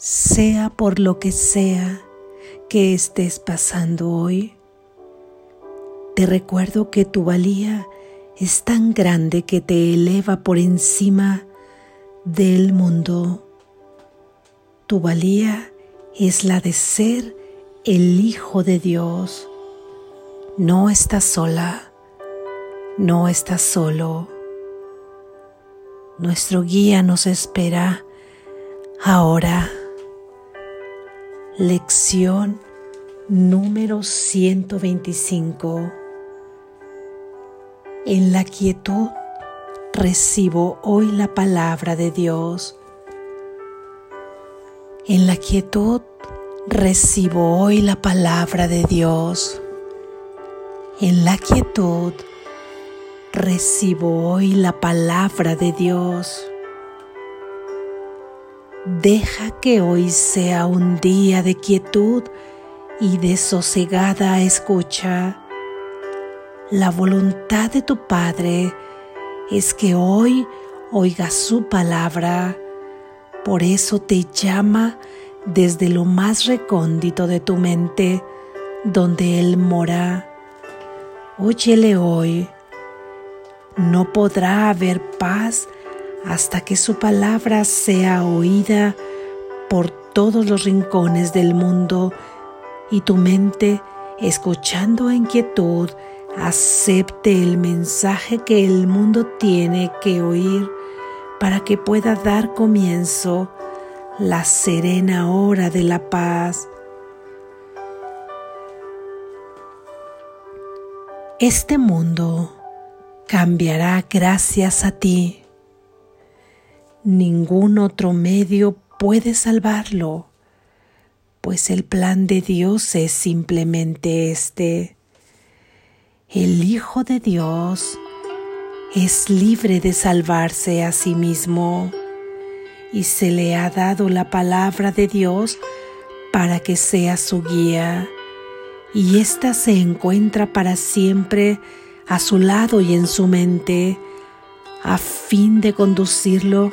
sea por lo que sea que estés pasando hoy. Te recuerdo que tu valía es tan grande que te eleva por encima del mundo. Tu valía es la de ser el Hijo de Dios. No estás sola, no estás solo. Nuestro guía nos espera ahora. Lección número 125. En la quietud recibo hoy la palabra de Dios. En la quietud recibo hoy la palabra de Dios. En la quietud recibo hoy la palabra de Dios. Deja que hoy sea un día de quietud y de sosegada escucha. La voluntad de tu Padre es que hoy oigas su palabra. Por eso te llama desde lo más recóndito de tu mente, donde Él mora. Óyele hoy. No podrá haber paz hasta que su palabra sea oída por todos los rincones del mundo y tu mente, escuchando en quietud, acepte el mensaje que el mundo tiene que oír para que pueda dar comienzo la serena hora de la paz. Este mundo cambiará gracias a ti. Ningún otro medio puede salvarlo, pues el plan de Dios es simplemente este. El Hijo de Dios es libre de salvarse a sí mismo y se le ha dado la palabra de Dios para que sea su guía, y ésta se encuentra para siempre a su lado y en su mente, a fin de conducirlo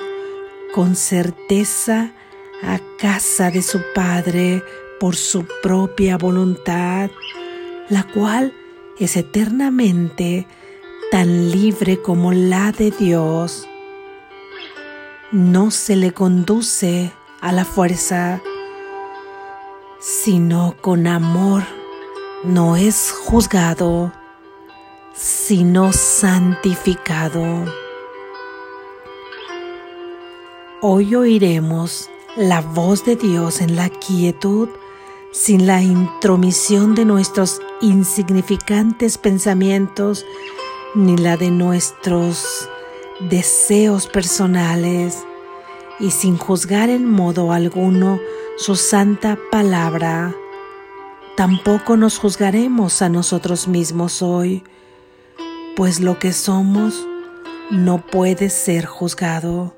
con certeza a casa de su Padre por su propia voluntad, la cual es eternamente tan libre como la de Dios no se le conduce a la fuerza, sino con amor. No es juzgado, sino santificado. Hoy oiremos la voz de Dios en la quietud sin la intromisión de nuestros insignificantes pensamientos ni la de nuestros deseos personales y sin juzgar en modo alguno su santa palabra. Tampoco nos juzgaremos a nosotros mismos hoy, pues lo que somos no puede ser juzgado.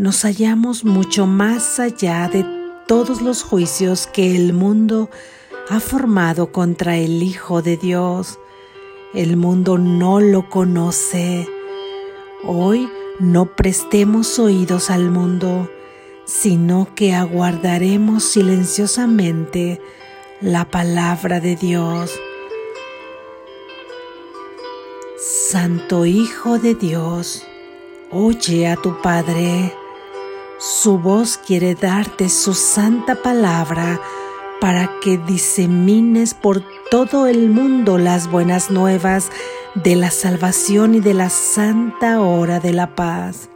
Nos hallamos mucho más allá de todos los juicios que el mundo ha formado contra el Hijo de Dios. El mundo no lo conoce Hoy no prestemos oídos al mundo, sino que aguardaremos silenciosamente la palabra de Dios. Santo Hijo de Dios, oye a tu Padre. Su voz quiere darte su santa palabra para que disemines por todo el mundo las buenas nuevas de la salvación y de la santa hora de la paz.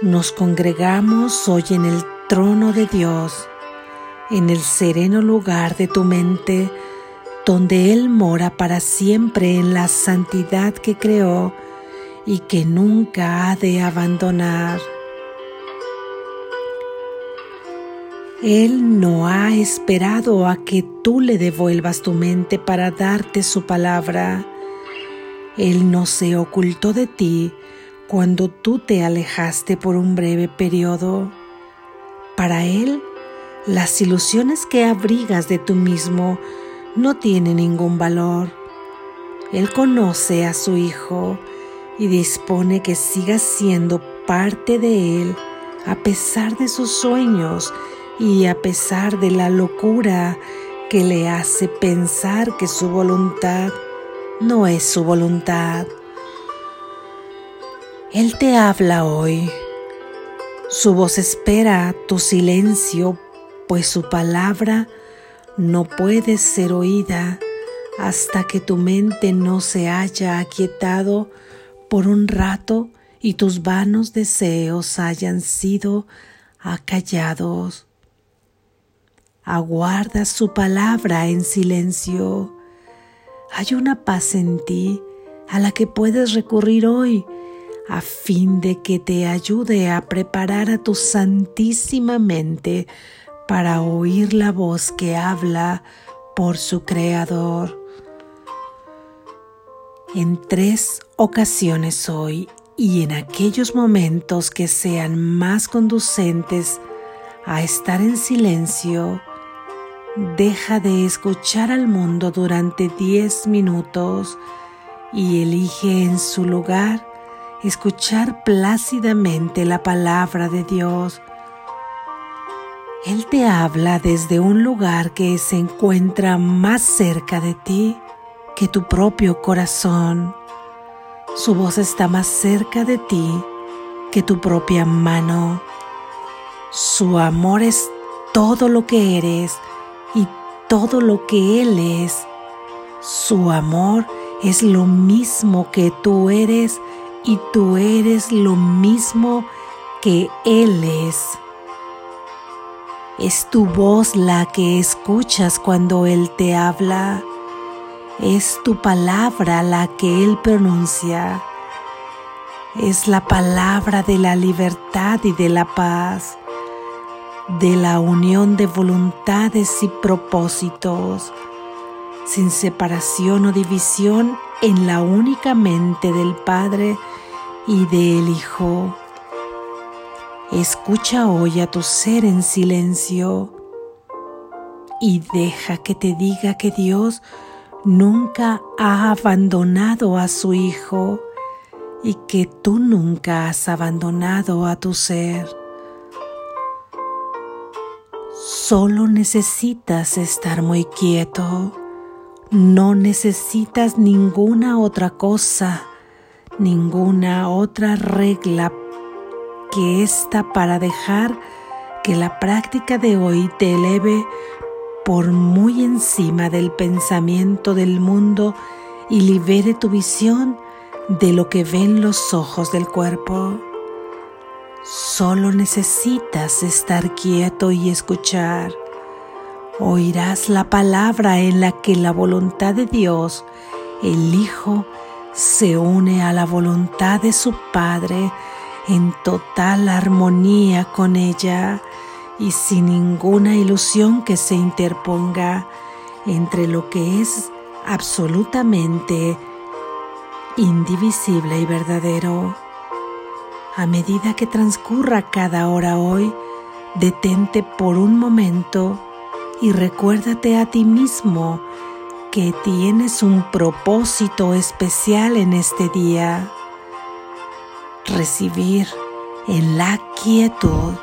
Nos congregamos hoy en el trono de Dios, en el sereno lugar de tu mente, donde Él mora para siempre en la santidad que creó y que nunca ha de abandonar. Él no ha esperado a que tú le devuelvas tu mente para darte su palabra él no se ocultó de ti cuando tú te alejaste por un breve periodo. Para Él, las ilusiones que abrigas de tú mismo no tienen ningún valor. Él conoce a su Hijo y dispone que sigas siendo parte de Él a pesar de sus sueños y a pesar de la locura que le hace pensar que su voluntad no es su voluntad. Él te habla hoy. Su voz espera tu silencio, pues su palabra no puede ser oída hasta que tu mente no se haya aquietado por un rato y tus vanos deseos hayan sido acallados. Aguarda su palabra en silencio. Hay una paz en ti a la que puedes recurrir hoy a fin de que te ayude a preparar a tu santísima mente para oír la voz que habla por su Creador. En tres ocasiones hoy y en aquellos momentos que sean más conducentes a estar en silencio, deja de escuchar al mundo durante diez minutos y elige en su lugar escuchar plácidamente la palabra de Dios él te habla desde un lugar que se encuentra más cerca de ti que tu propio corazón. Su voz está más cerca de ti que tu propia mano. Su amor es todo lo que eres todo lo que Él es. Su amor es lo mismo que tú eres y tú eres lo mismo que Él es. Es tu voz la que escuchas cuando Él te habla. Es tu palabra la que Él pronuncia. Es la palabra de la libertad y de la paz, de la unión de voluntades y propósitos, sin separación o división en la única mente del Padre y del Hijo. Escucha hoy a tu ser en silencio y deja que te diga que Dios nunca ha abandonado a su Hijo y que tú nunca has abandonado a tu ser. Solo necesitas estar muy quieto. No necesitas ninguna otra cosa, ninguna otra regla que está para dejar que la práctica de hoy te eleve por muy encima del pensamiento del mundo y libere tu visión de lo que ven los ojos del cuerpo. Solo necesitas estar quieto y escuchar. Oirás la palabra en la que la voluntad de Dios, el Hijo, se une a la voluntad de su Padre en total armonía con ella y sin ninguna ilusión que se interponga entre lo que es absolutamente indivisible y verdadero. A medida que transcurra cada hora hoy, detente por un momento y recuérdate a ti mismo que tienes un propósito especial en este día recibir en la quietud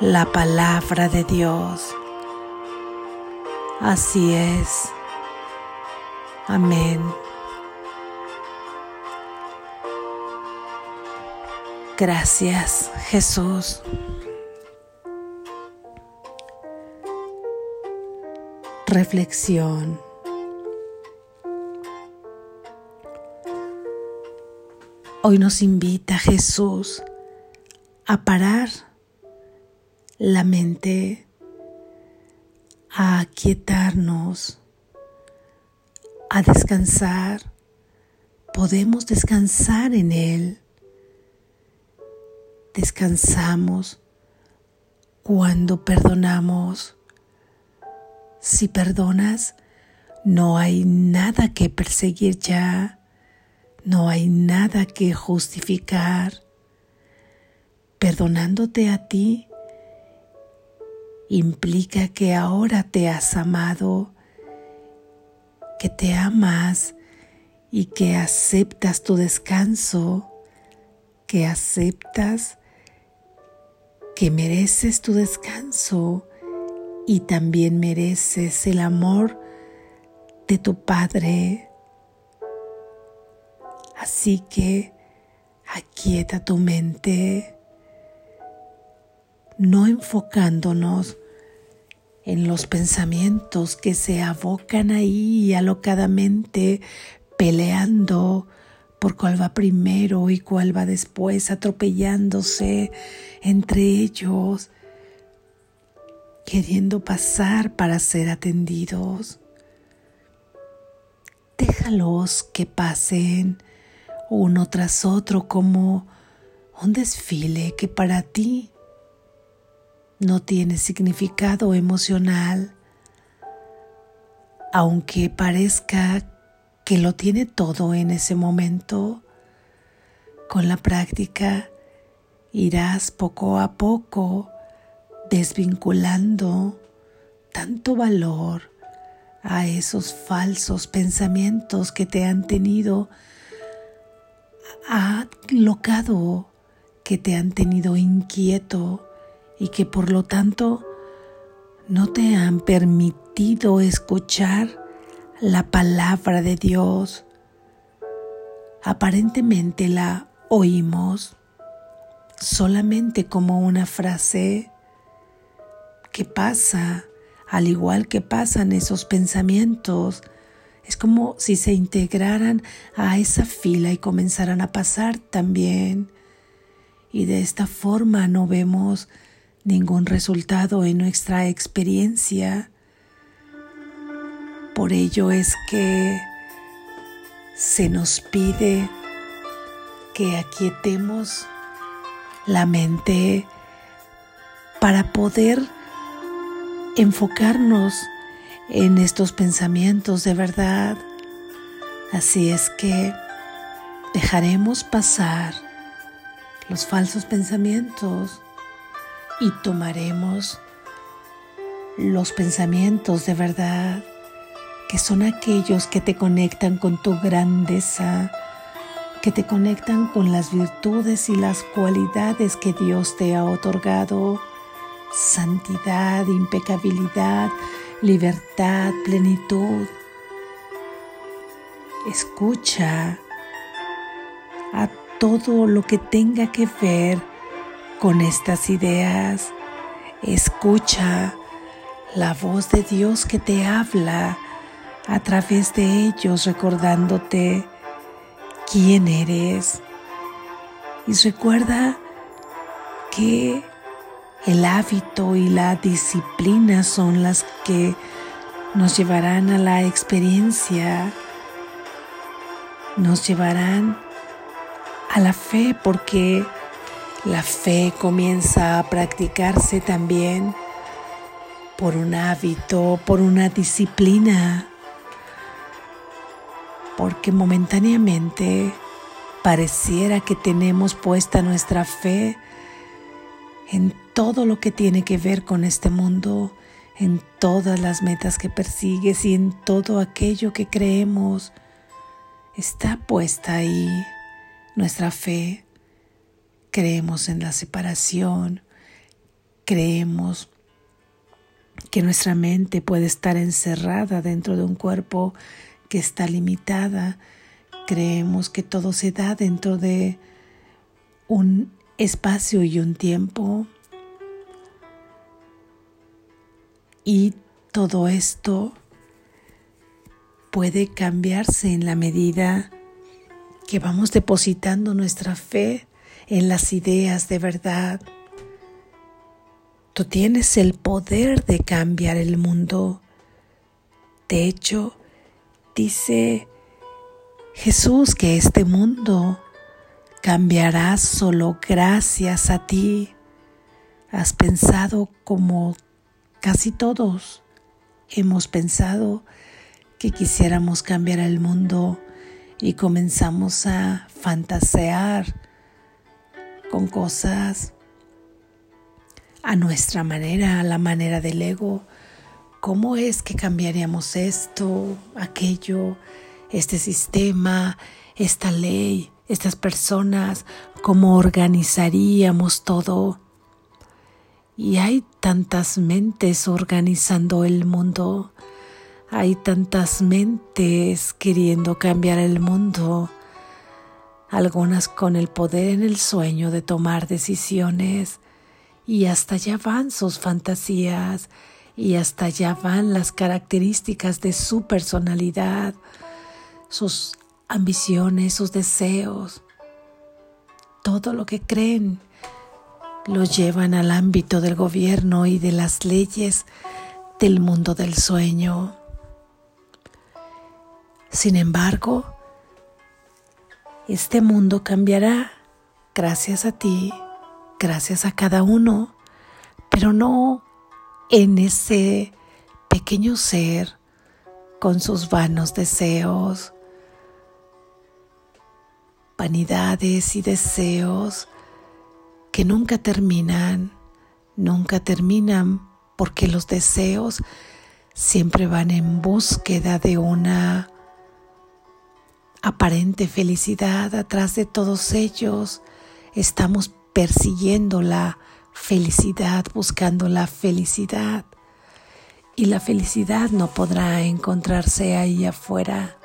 la palabra de Dios. Así es. Amén. Gracias, Jesús. Reflexión. Hoy nos invita Jesús a parar la mente, a aquietarnos, a descansar. Podemos descansar en Él. Descansamos cuando perdonamos. Si perdonas, no hay nada que perseguir ya no hay nada que justificar. Perdonándote a ti implica que ahora te has amado, que te amas y que aceptas tu descanso, que aceptas que mereces tu descanso y también mereces el amor de tu Padre. Así que aquieta tu mente, no enfocándonos en los pensamientos que se abocan ahí alocadamente, peleando por cuál va primero y cuál va después, atropellándose entre ellos, queriendo pasar para ser atendidos. Déjalos que pasen uno tras otro como un desfile que para ti no tiene significado emocional, aunque parezca que lo tiene todo en ese momento, con la práctica irás poco a poco desvinculando tanto valor a esos falsos pensamientos que te han tenido locado, que te han tenido inquieto y que por lo tanto no te han permitido escuchar la palabra de Dios. Aparentemente la oímos solamente como una frase que pasa, al igual que pasan esos pensamientos. Es como si se integraran a esa fila y comenzaran a pasar también. Y de esta forma no vemos ningún resultado en nuestra experiencia. Por ello es que se nos pide que aquietemos la mente para poder enfocarnos en estos pensamientos de verdad. Así es que dejaremos pasar los falsos pensamientos y tomaremos los pensamientos de verdad, que son aquellos que te conectan con tu grandeza, que te conectan con las virtudes y las cualidades que Dios te ha otorgado, santidad, impecabilidad, libertad, plenitud. Escucha a todo lo que tenga que ver con estas ideas. Escucha la voz de Dios que te habla a través de ellos, recordándote quién eres. Y recuerda que el hábito y la disciplina son las que nos llevarán a la experiencia, nos llevarán a la fe porque la fe comienza a practicarse también por un hábito, por una disciplina, porque momentáneamente pareciera que tenemos puesta nuestra fe en todo lo que tiene que ver con este mundo, en todas las metas que persigues y en todo aquello que creemos. Está puesta ahí nuestra fe. Creemos en la separación, creemos que nuestra mente puede estar encerrada dentro de un cuerpo que está limitada, creemos que todo se da dentro de un espacio y un tiempo. Y todo esto puede cambiarse en la medida que vamos depositando nuestra fe en las ideas de verdad. Tú tienes el poder de cambiar el mundo. De hecho, dice Jesús que este mundo cambiará solo gracias a ti. Has pensado como casi todos hemos pensado que quisiéramos cambiar el mundo y comenzamos a fantasear con cosas a nuestra manera, a la manera del ego. ¿Cómo es que cambiaríamos esto, aquello, este sistema, esta ley? estas personas, cómo organizaríamos todo. Y hay tantas mentes organizando el mundo, hay tantas mentes queriendo cambiar el mundo, algunas con el poder en el sueño de tomar decisiones, y hasta allá van sus fantasías, y hasta allá van las características de su personalidad, sus ambiciones, sus deseos, todo lo que creen lo llevan al ámbito del gobierno y de las leyes del mundo del sueño. Sin embargo, este mundo cambiará gracias a ti, gracias a cada uno, pero no en ese pequeño ser con sus vanos deseos, vanidades y deseos que nunca terminan, nunca terminan porque los deseos siempre van en búsqueda de una aparente felicidad atrás de todos ellos. Estamos persiguiendo la felicidad, buscando la felicidad. Y la felicidad no podrá encontrarse ahí afuera.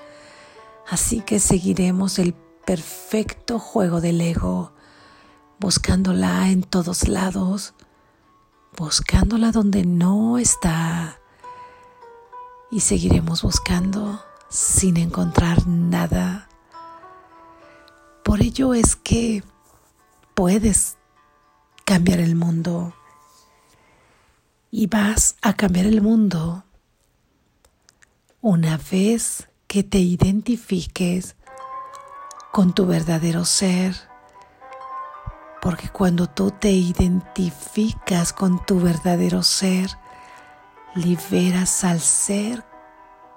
Así que seguiremos el perfecto juego del ego buscándola en todos lados, buscándola donde no está. Y seguiremos buscando sin encontrar nada. Por ello es que puedes cambiar el mundo. Y vas a cambiar el mundo una vez que te identifiques con tu verdadero ser. Porque cuando tú te identificas con tu verdadero ser, liberas al ser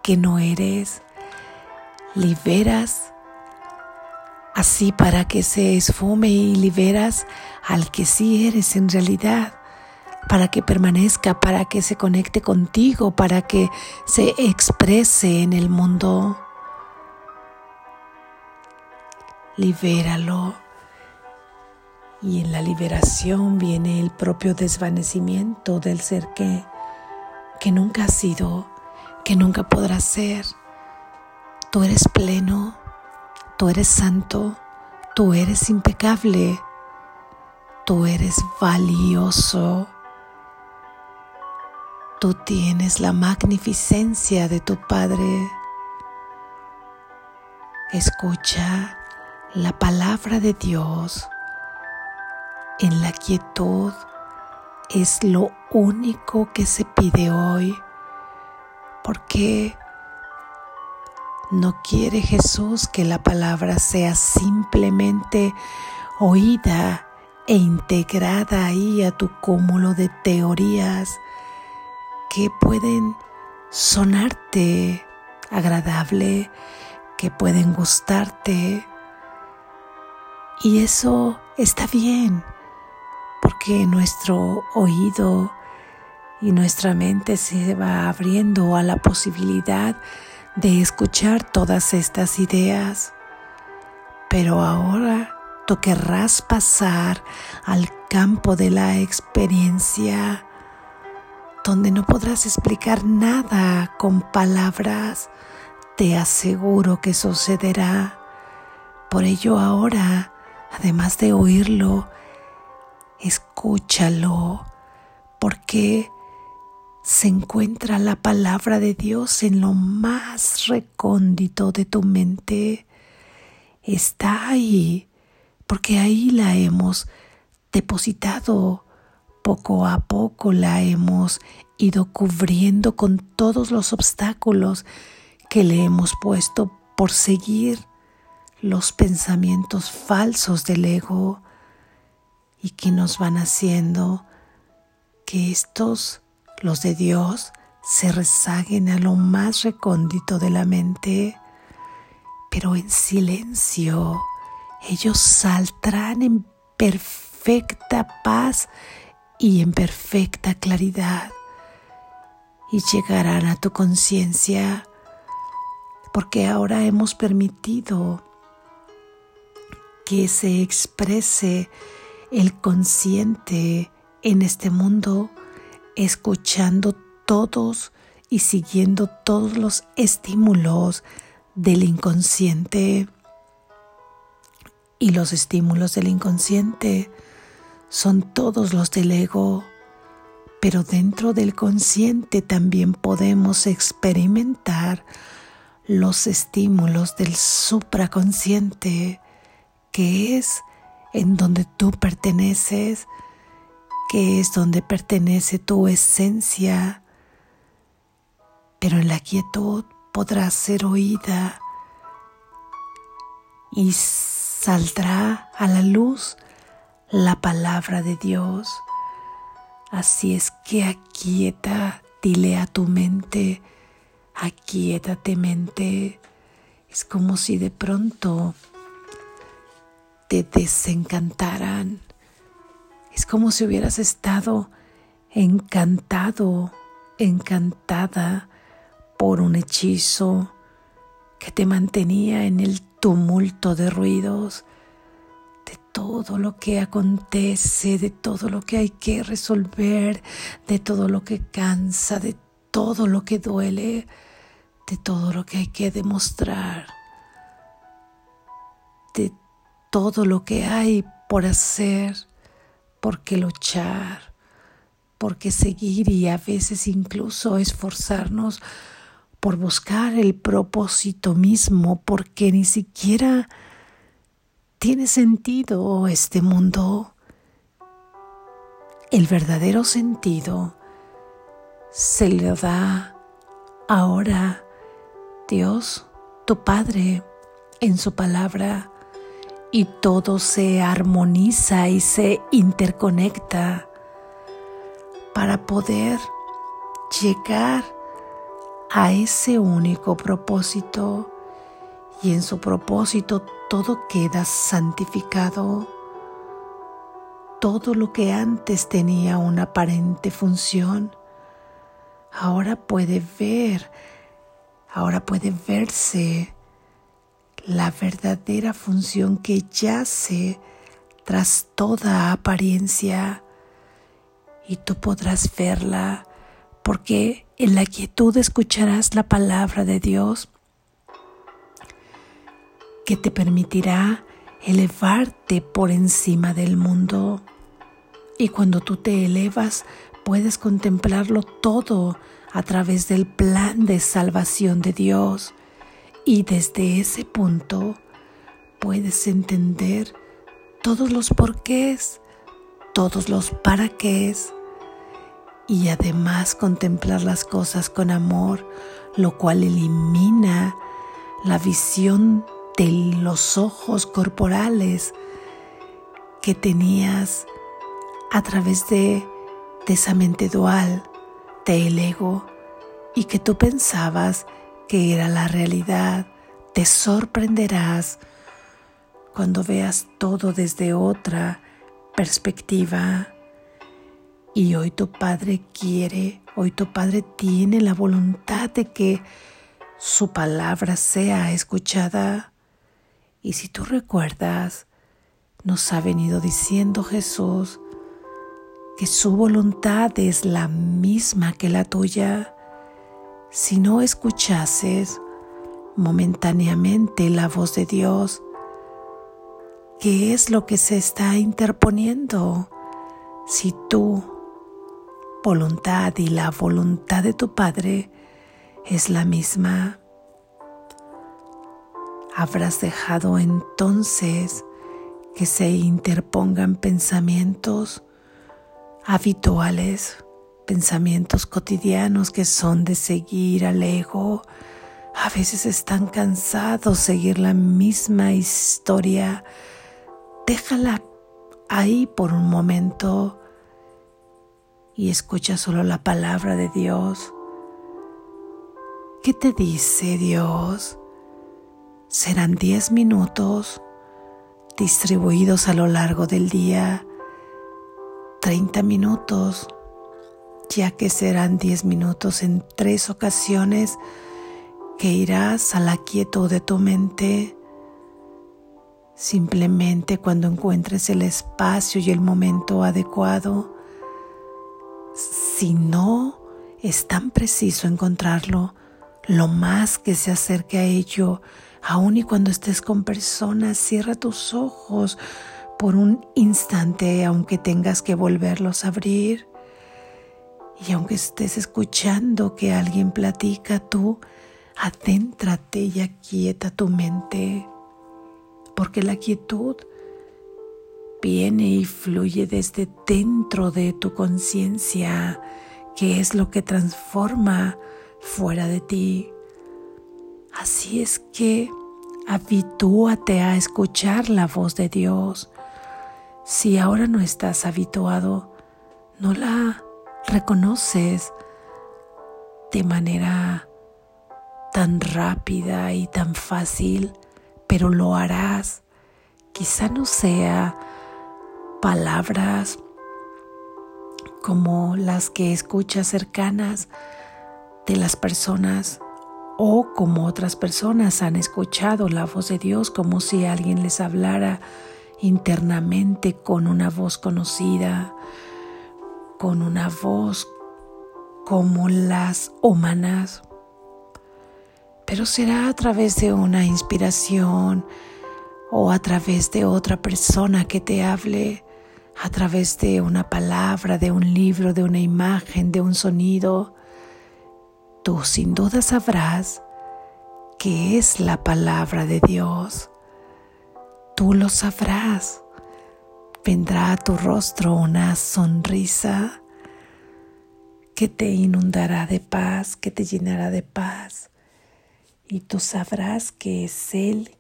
que no eres, liberas así para que se esfume y liberas al que sí eres en realidad, para que permanezca, para que se conecte contigo, para que se exprese en el mundo. Libéralo y en la liberación viene el propio desvanecimiento del ser que, que nunca ha sido, que nunca podrá ser. Tú eres pleno, tú eres santo, tú eres impecable, tú eres valioso. Tú tienes la magnificencia de tu Padre. Escucha la palabra de Dios en la quietud es lo único que se pide hoy, porque no quiere Jesús que la palabra sea simplemente oída e integrada ahí a tu cúmulo de teorías que pueden sonarte agradable, que pueden gustarte. Y eso está bien porque nuestro oído y nuestra mente se va abriendo a la posibilidad de escuchar todas estas ideas. Pero ahora tú querrás pasar al campo de la experiencia, donde no podrás explicar nada con palabras. Te aseguro que sucederá. Por ello ahora, además de oírlo, escúchalo, porque se encuentra la palabra de Dios en lo más recóndito de tu mente. Está ahí, porque ahí la hemos depositado. Poco a poco la hemos ido cubriendo con todos los obstáculos que le hemos puesto por seguir los pensamientos falsos del ego y que nos van haciendo que estos, los de Dios, se rezaguen a lo más recóndito de la mente, pero en silencio ellos saldrán en perfecta paz y en perfecta claridad. Y llegarán a tu conciencia porque ahora hemos permitido que se exprese el consciente en este mundo escuchando todos y siguiendo todos los estímulos del inconsciente. Y los estímulos del inconsciente son todos los del ego, pero dentro del consciente también podemos experimentar los estímulos del supraconsciente, que es en donde tú perteneces, que es donde pertenece tu esencia, pero en la quietud podrá ser oída y saldrá a la luz la palabra de Dios. Así es que aquieta, dile a tu mente, aquietate mente. Es como si de pronto te desencantaran. Es como si hubieras estado encantado, encantada por un hechizo que te mantenía en el tumulto de ruidos, de todo lo que acontece, de todo lo que hay que resolver, de todo lo que cansa, de todo lo que duele, de todo lo que hay que demostrar, de todo lo que hay por hacer, por qué luchar, por qué seguir y a veces incluso esforzarnos por buscar el propósito mismo, porque ni siquiera tiene sentido este mundo. El verdadero sentido se le da ahora Dios, tu Padre, en su palabra, y todo se armoniza y se interconecta para poder llegar a ese único propósito y en su propósito todo queda santificado. Todo lo que antes tenía una aparente función, ahora puede ver, ahora puede verse la verdadera función que yace tras toda apariencia y tú podrás verla porque en la quietud escucharás la palabra de Dios que te permitirá elevarte por encima del mundo. Y cuando tú te elevas, puedes contemplarlo todo a través del plan de salvación de Dios. Y desde ese punto puedes entender todos los porqués, todos los para qué y además contemplar las cosas con amor, lo cual elimina la visión de los ojos corporales que tenías a través de, esa mente dual del ego y que tú pensabas que era la realidad. Te sorprenderás cuando veas todo desde otra perspectiva y hoy tu Padre quiere, hoy tu Padre tiene la voluntad de que su palabra sea escuchada. Y si tú recuerdas, nos ha venido diciendo Jesús que su voluntad es la misma que la tuya. Si no escuchases momentáneamente la voz de Dios, ¿qué es lo que se está interponiendo? Si tú voluntad y la voluntad de tu Padre es la misma. Habrás dejado entonces que se interpongan pensamientos habituales, pensamientos cotidianos que son de seguir al ego. A veces están cansados seguir la misma historia. Déjala ahí por un momento y escucha solo la palabra de Dios. ¿Qué te dice Dios? Serán diez minutos distribuidos a lo largo del día, treinta minutos, ya que serán diez minutos en tres ocasiones que irás a la quietud de tu mente. Simplemente cuando encuentres el espacio y el momento adecuado, si no es tan preciso encontrarlo, lo más que se acerque a ello, aun y cuando estés con personas, cierra tus ojos por un instante, aunque tengas que volverlos a abrir. Y aunque estés escuchando que alguien platica, tú adéntrate y aquieta tu mente, porque la quietud viene y fluye desde dentro de tu conciencia, que es lo que transforma fuera de ti. Así es que habitúate a escuchar la voz de Dios. Si ahora no estás habituado, no la reconoces de manera tan rápida y tan fácil, pero lo harás. Quizá no sea palabras como las que escuchas cercanas de las personas o como otras personas han escuchado la voz de Dios como si alguien les hablara internamente con una voz conocida, con una voz como las humanas, pero será a través de una inspiración o a través de otra persona que te hable, a través de una palabra, de un libro, de una imagen, de un sonido. Tú sin duda sabrás que es la palabra de Dios. Tú lo sabrás. Vendrá a tu rostro una sonrisa que te inundará de paz, que te llenará de paz y tú sabrás que es Él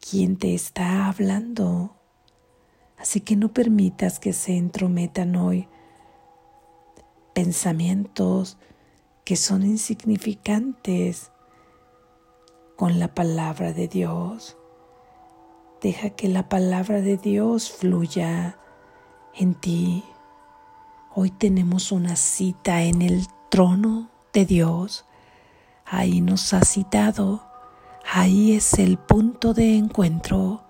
quien te está hablando. Así que no permitas que se entrometan hoy pensamientos que son insignificantes con la palabra de Dios. Deja que la palabra de Dios fluya en ti. Hoy tenemos una cita en el trono de Dios Ahí nos ha citado, ahí es el punto de encuentro.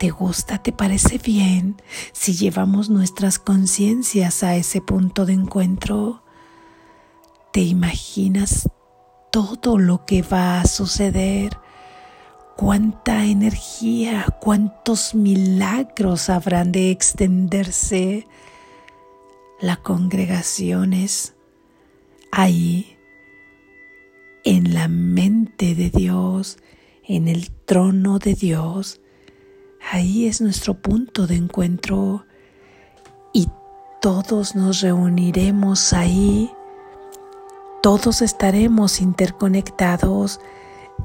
¿Te gusta? ¿Te parece bien si llevamos nuestras conciencias a ese punto de encuentro? ¿Te imaginas todo lo que va a suceder? ¿Cuánta energía, cuántos milagros habrán de extenderse? La congregación es ahí en la mente de Dios, en el trono de Dios. Ahí es nuestro punto de encuentro y todos nos reuniremos ahí, todos estaremos interconectados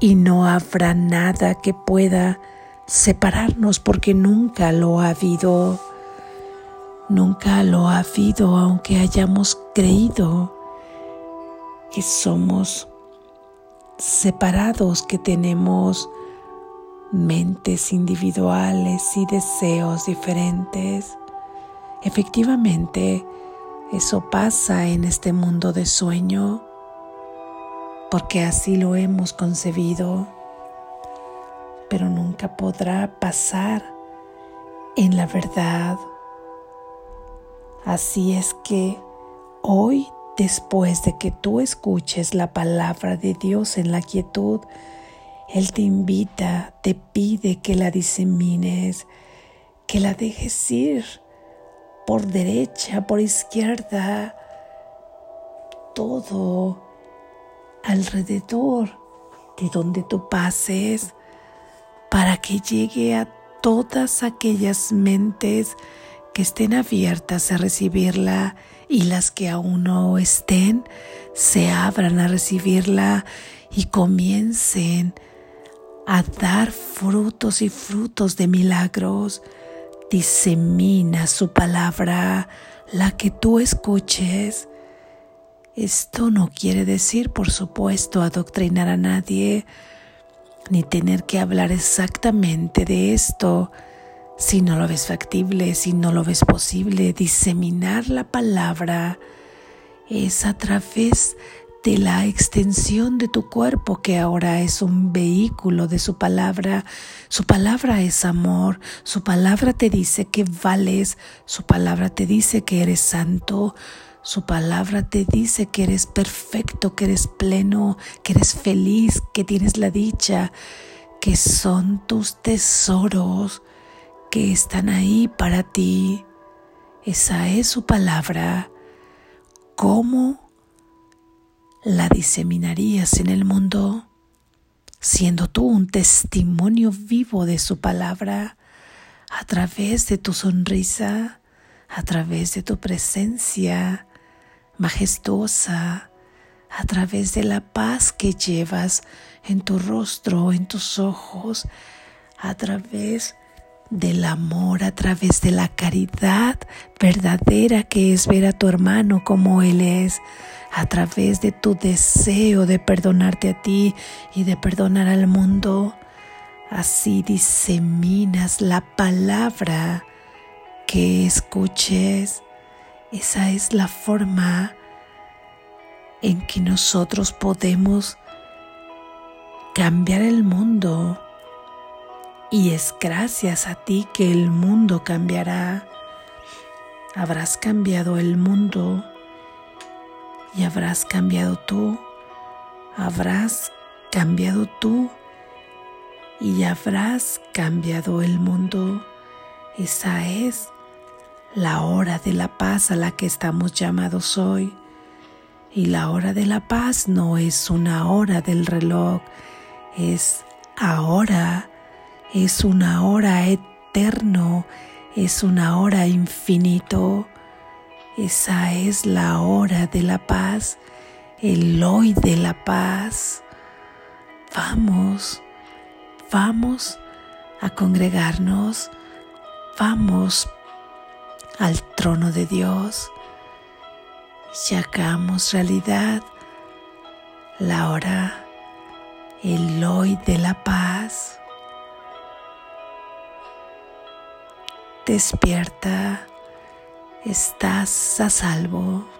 y no habrá nada que pueda separarnos porque nunca lo ha habido. Nunca lo ha habido aunque hayamos creído que somos separados que tenemos mentes individuales y deseos diferentes. Efectivamente, eso pasa en este mundo de sueño porque así lo hemos concebido, pero nunca podrá pasar en la verdad. Así es que hoy Después de que tú escuches la palabra de Dios en la quietud, Él te invita, te pide que la disemines, que la dejes ir por derecha, por izquierda, todo alrededor de donde tú pases, para que llegue a todas aquellas mentes que estén abiertas a recibirla y las que aún no estén se abran a recibirla y comiencen a dar frutos y frutos de milagros. Disemina su palabra, la que tú escuches. Esto no quiere decir, por supuesto, adoctrinar a nadie, ni tener que hablar exactamente de esto si no lo ves factible, si no lo ves posible, diseminar la palabra es a través de la extensión de tu cuerpo que ahora es un vehículo de su palabra. Su palabra es amor, su palabra te dice que vales, su palabra te dice que eres santo, Su palabra te dice que eres perfecto, que eres pleno, que eres feliz, que tienes la dicha, que son tus tesoros que están ahí para ti. Esa es su palabra. ¿Cómo la diseminarías en el mundo? Siendo tú un testimonio vivo de su palabra a través de tu sonrisa, a través de tu presencia majestuosa, a través de la paz que llevas en tu rostro, en tus ojos, a través del amor, a través de la caridad verdadera que es ver a tu hermano como él es, a través de tu deseo de perdonarte a ti y de perdonar al mundo. Así diseminas la palabra que escuches. Esa es la forma en que nosotros podemos cambiar el mundo y es gracias a ti que el mundo cambiará. Habrás cambiado el mundo y habrás cambiado tú. Habrás cambiado tú y habrás cambiado el mundo. Esa es la hora de la paz a la que estamos llamados hoy. Y la hora de la paz no es una hora del reloj, es ahora es una hora eterno, es una hora infinito. Esa es la hora de la paz, el hoy de la paz. Vamos, vamos a congregarnos, vamos al trono de Dios y hagamos realidad la hora, el hoy de la paz. Despierta, estás a salvo.